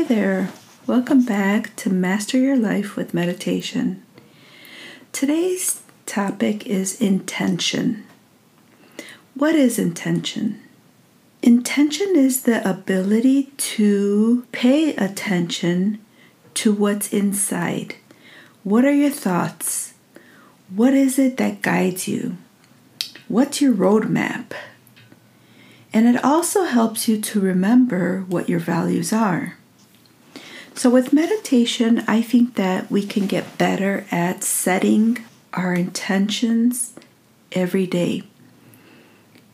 Hi there. Welcome back to Master Your Life with Meditation. Today's topic is intention. What is intention? Intention is the ability to pay attention to what's inside. What are your thoughts? What is it that guides you? What's your roadmap? And it also helps you to remember what your values are. So, with meditation, I think that we can get better at setting our intentions every day.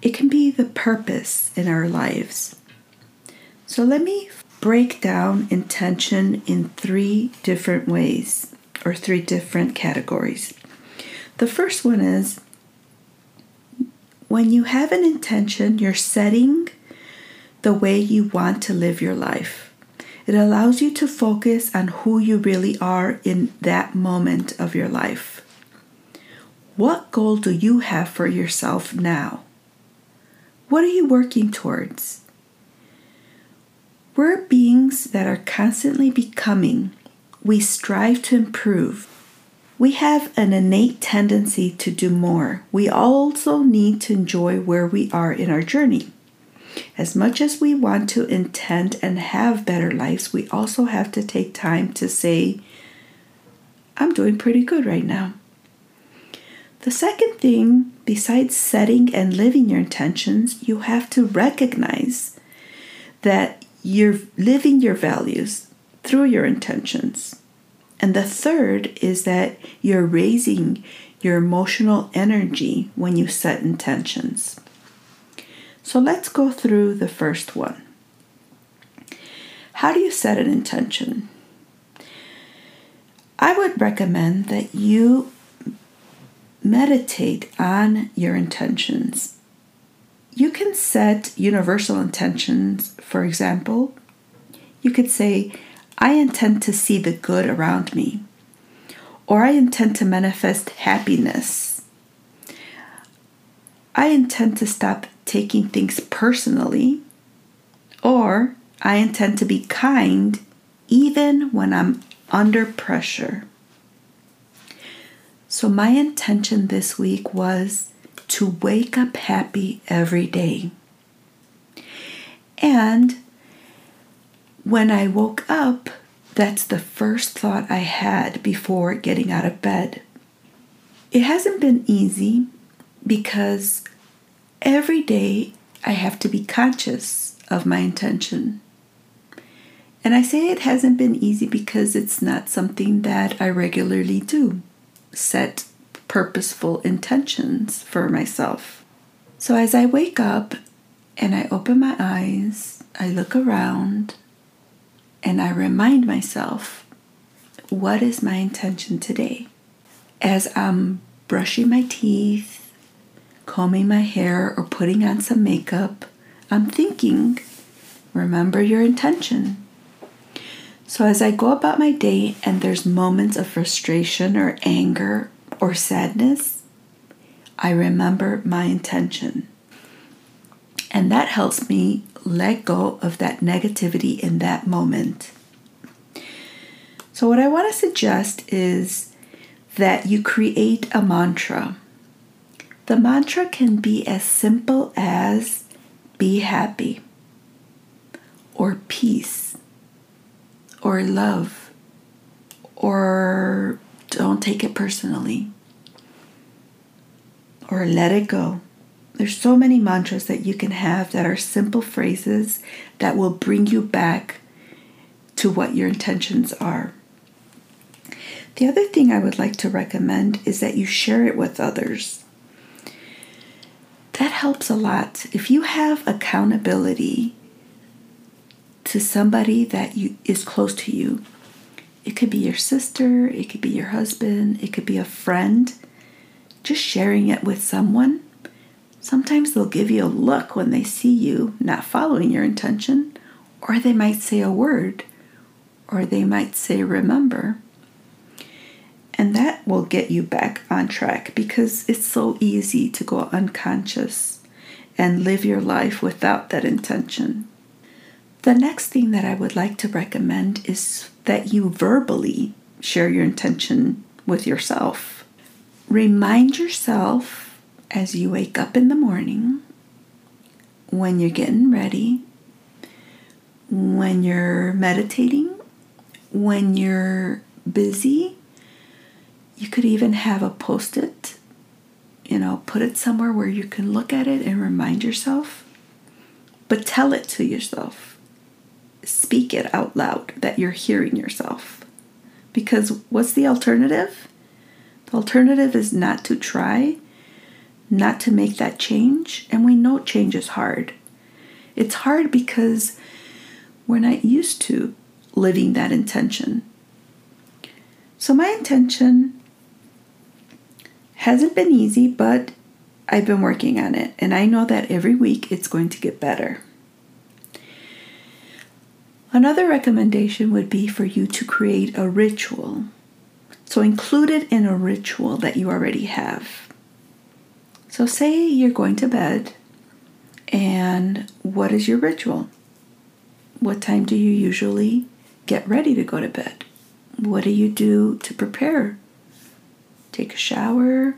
It can be the purpose in our lives. So, let me break down intention in three different ways or three different categories. The first one is when you have an intention, you're setting the way you want to live your life. It allows you to focus on who you really are in that moment of your life. What goal do you have for yourself now? What are you working towards? We're beings that are constantly becoming. We strive to improve. We have an innate tendency to do more. We also need to enjoy where we are in our journey. As much as we want to intend and have better lives, we also have to take time to say, I'm doing pretty good right now. The second thing, besides setting and living your intentions, you have to recognize that you're living your values through your intentions. And the third is that you're raising your emotional energy when you set intentions. So let's go through the first one. How do you set an intention? I would recommend that you meditate on your intentions. You can set universal intentions, for example. You could say, I intend to see the good around me, or I intend to manifest happiness. I intend to stop taking things personally, or I intend to be kind even when I'm under pressure. So, my intention this week was to wake up happy every day. And when I woke up, that's the first thought I had before getting out of bed. It hasn't been easy because every day I have to be conscious of my intention. And I say it hasn't been easy because it's not something that I regularly do set purposeful intentions for myself. So as I wake up and I open my eyes, I look around, and I remind myself what is my intention today? As I'm brushing my teeth, combing my hair, or putting on some makeup, I'm thinking, remember your intention. So as I go about my day and there's moments of frustration or anger or sadness, I remember my intention. And that helps me let go of that negativity in that moment. So, what I want to suggest is that you create a mantra. The mantra can be as simple as be happy, or peace, or love, or don't take it personally, or let it go. There's so many mantras that you can have that are simple phrases that will bring you back to what your intentions are. The other thing I would like to recommend is that you share it with others. That helps a lot. If you have accountability to somebody that you, is close to you, it could be your sister, it could be your husband, it could be a friend, just sharing it with someone Sometimes they'll give you a look when they see you not following your intention, or they might say a word, or they might say remember. And that will get you back on track because it's so easy to go unconscious and live your life without that intention. The next thing that I would like to recommend is that you verbally share your intention with yourself. Remind yourself as you wake up in the morning, when you're getting ready, when you're meditating, when you're busy. You could even have a post it, you know, put it somewhere where you can look at it and remind yourself. But tell it to yourself. Speak it out loud that you're hearing yourself. Because what's the alternative? The alternative is not to try, not to make that change. And we know change is hard. It's hard because we're not used to living that intention. So, my intention hasn't been easy, but I've been working on it. And I know that every week it's going to get better. Another recommendation would be for you to create a ritual. So include it in a ritual that you already have. So, say you're going to bed, and what is your ritual? What time do you usually get ready to go to bed? What do you do to prepare? Take a shower,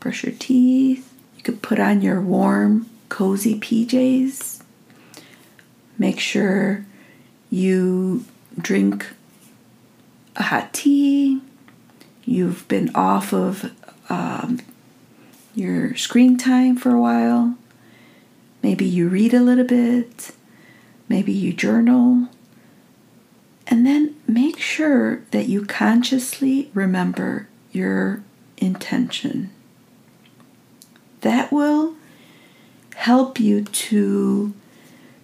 brush your teeth. You could put on your warm, cozy PJs. Make sure you drink a hot tea, you've been off of um, your screen time for a while, maybe you read a little bit, maybe you journal, and then make sure that you consciously remember your intention. That will help you to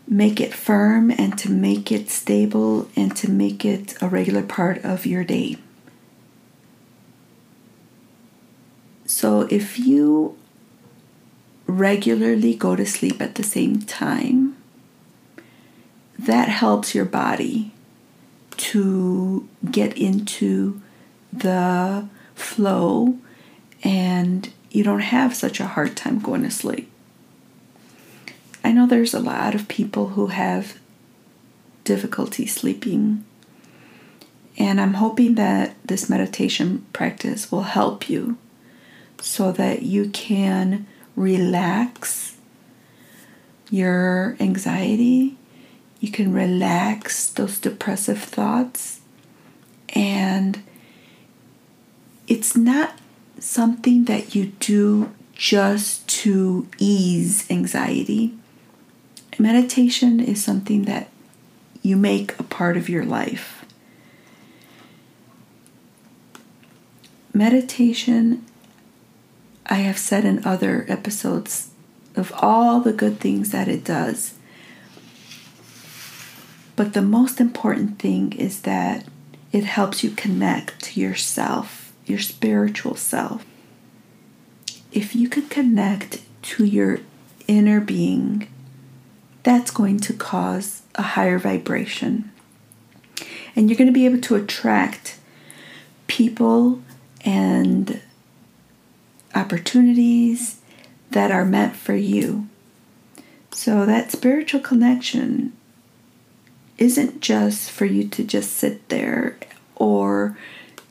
make it firm and to make it stable and to make it a regular part of your day. So if you regularly go to sleep at the same time, that helps your body to get into the flow and you don't have such a hard time going to sleep. I know there's a lot of people who have difficulty sleeping. And I'm hoping that this meditation practice will help you so that you can relax your anxiety, you can relax those depressive thoughts, and it's not something that you do just to ease anxiety meditation is something that you make a part of your life. Meditation, I have said in other episodes of all the good things that it does. But the most important thing is that it helps you connect to yourself, your spiritual self. If you could connect to your inner being, that's going to cause a higher vibration. And you're going to be able to attract people and opportunities that are meant for you. So, that spiritual connection isn't just for you to just sit there or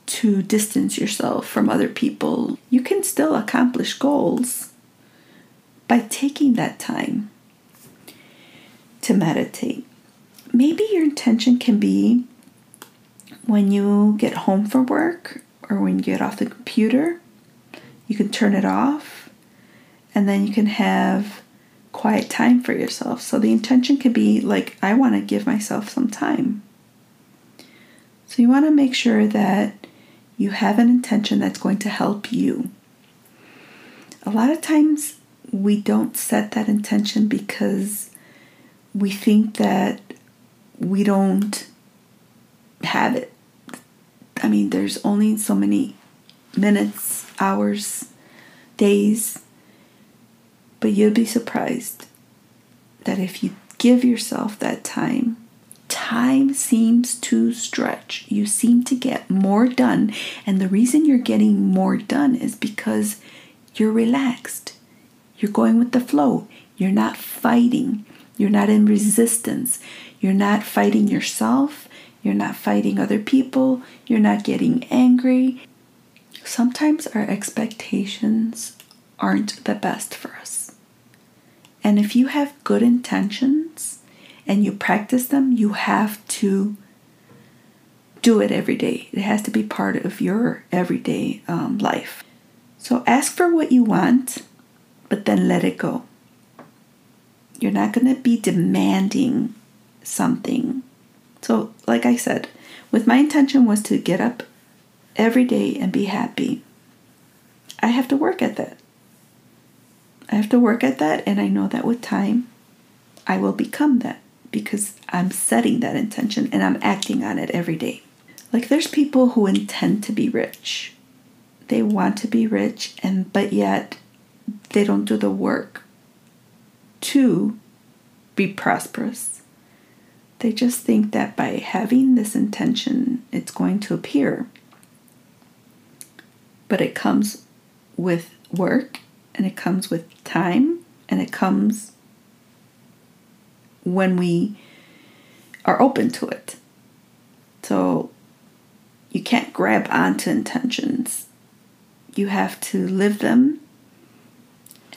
to distance yourself from other people. You can still accomplish goals by taking that time to meditate. Maybe your intention can be when you get home from work or when you get off the computer, you can turn it off and then you can have quiet time for yourself. So the intention could be like, I want to give myself some time. So you want to make sure that you have an intention that's going to help you. A lot of times we don't set that intention because we think that we don't have it. I mean, there's only so many minutes, hours, days, but you'll be surprised that if you give yourself that time, time seems to stretch. You seem to get more done. And the reason you're getting more done is because you're relaxed, You're going with the flow. You're not fighting. You're not in resistance. You're not fighting yourself. You're not fighting other people. You're not getting angry. Sometimes our expectations aren't the best for us. And if you have good intentions and you practice them, you have to do it every day. It has to be part of your everyday um, life. So ask for what you want, but then let it go. You're not going to be demanding something. So, like I said, with my intention was to get up every day and be happy. I have to work at that. I have to work at that, and I know that with time, I will become that because I'm setting that intention and I'm acting on it every day. Like there's people who intend to be rich. They want to be rich and but yet they don't do the work to be prosperous. They just think that by having this intention it's going to appear. But it comes with work and it comes with time and it comes when we are open to it. So you can't grab onto intentions. You have to live them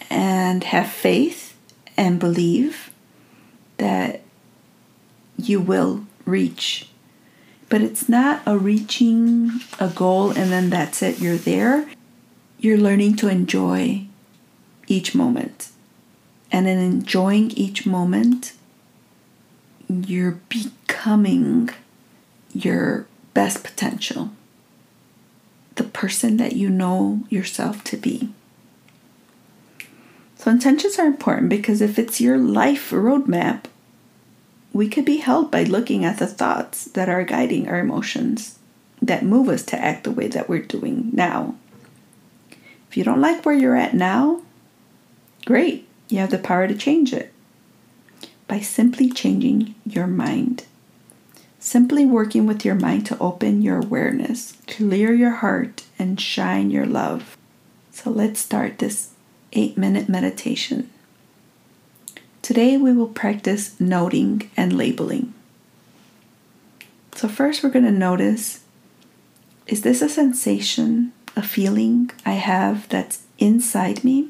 and have faith and believe that you will reach. But it's not a reaching a goal and then that's it, you're there. You're learning to enjoy each moment. And in enjoying each moment, you're becoming your best potential, the person that you know yourself to be. So, intentions are important because if it's your life roadmap, we could be held by looking at the thoughts that are guiding our emotions that move us to act the way that we're doing now. If you don't like where you're at now, great, you have the power to change it by simply changing your mind. Simply working with your mind to open your awareness, clear your heart, and shine your love. So let's start this eight minute meditation. Today we will practice noting and labeling. So, first, we're going to notice is this a sensation, a feeling I have that's inside me?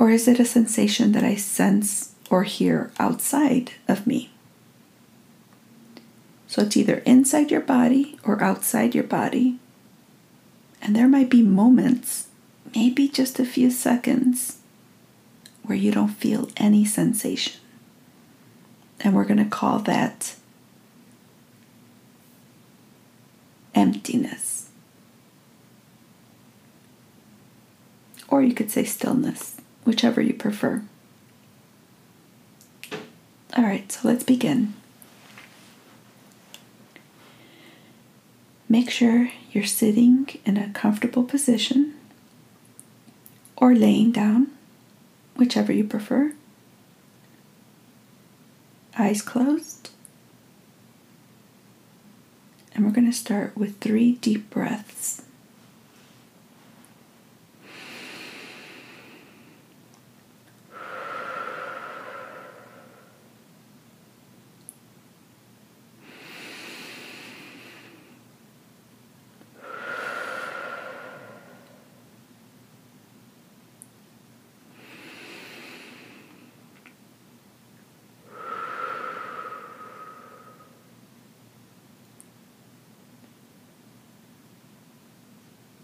Or is it a sensation that I sense or hear outside of me? So it's either inside your body or outside your body. And there might be moments, maybe just a few seconds, where you don't feel any sensation. And we're going to call that emptiness. Or you could say stillness, whichever you prefer. All right, so let's begin. Make sure you're sitting in a comfortable position or laying down, whichever you prefer. Eyes closed. And we're going to start with three deep breaths.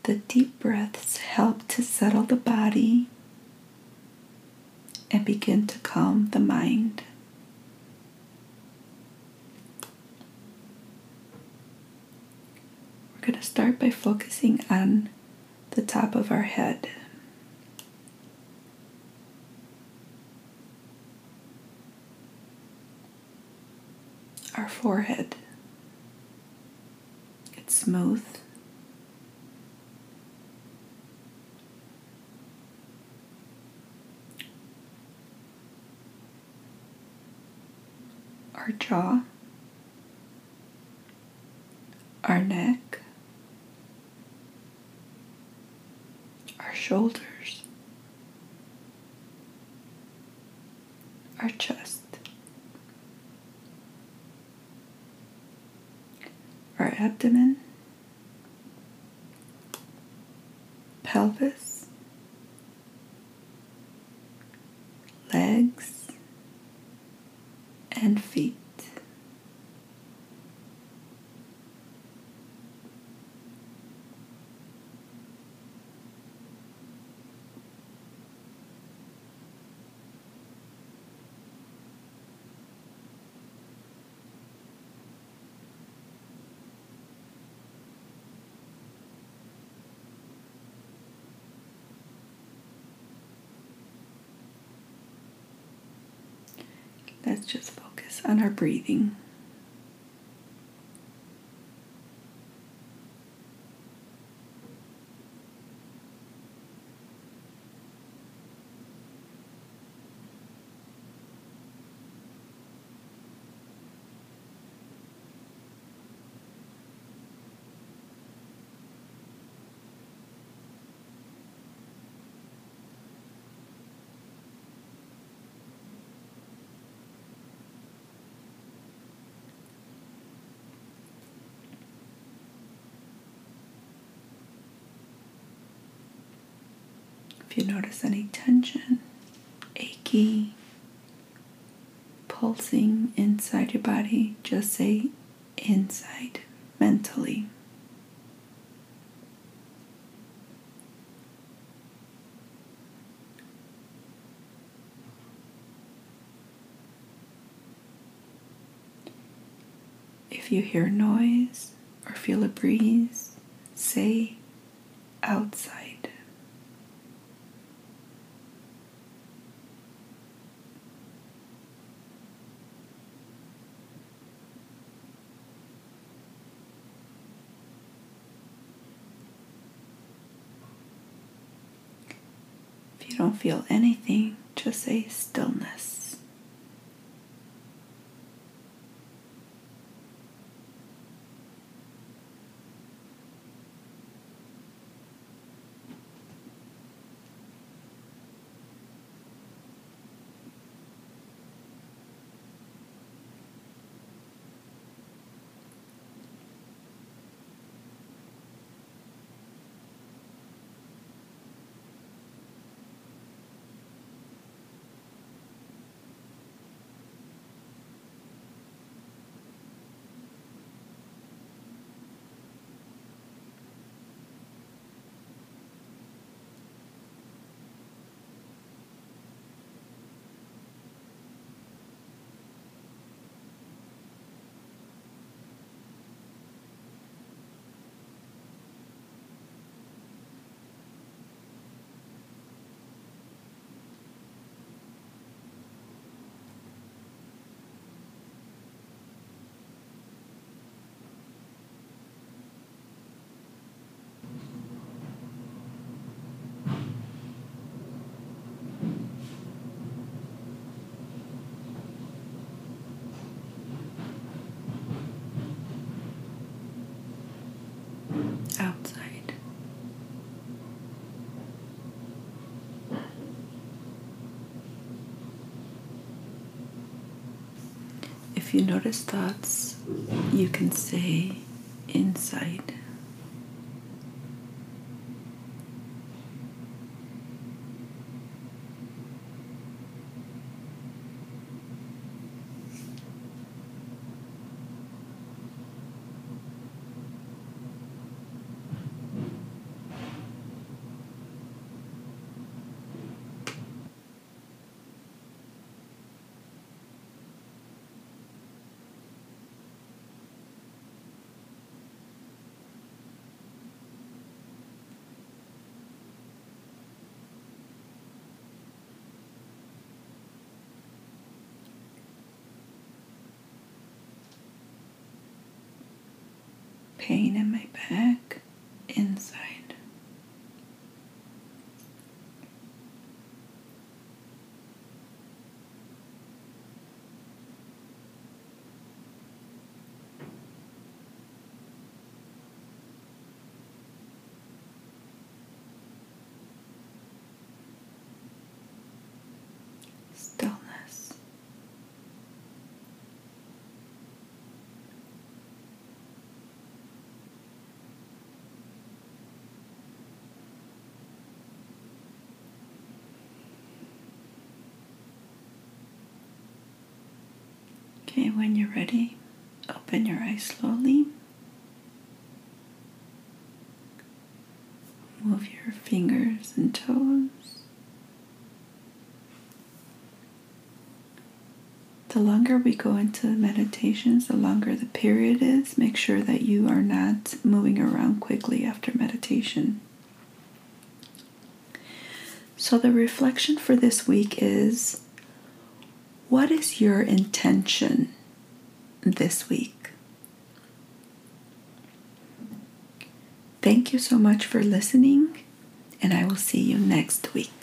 The deep breaths help to settle the body and begin to calm the mind. We're going to start by focusing on the top of our head. Our forehead. It's smooth Our jaw, our neck, our shoulders, our chest, our abdomen, pelvis. Just focus on our breathing. If you notice any tension, achy, pulsing inside your body, just say inside mentally. If you hear noise or feel a breeze, say outside. If you don't feel anything, just say stillness. Outside. If you notice thoughts, you can say inside. Pain in my back, inside. Stillness. Okay, when you're ready, open your eyes slowly. Move your fingers and toes. The longer we go into meditations, the longer the period is. Make sure that you are not moving around quickly after meditation. So, the reflection for this week is what is your intention this week? Thank you so much for listening, and I will see you next week.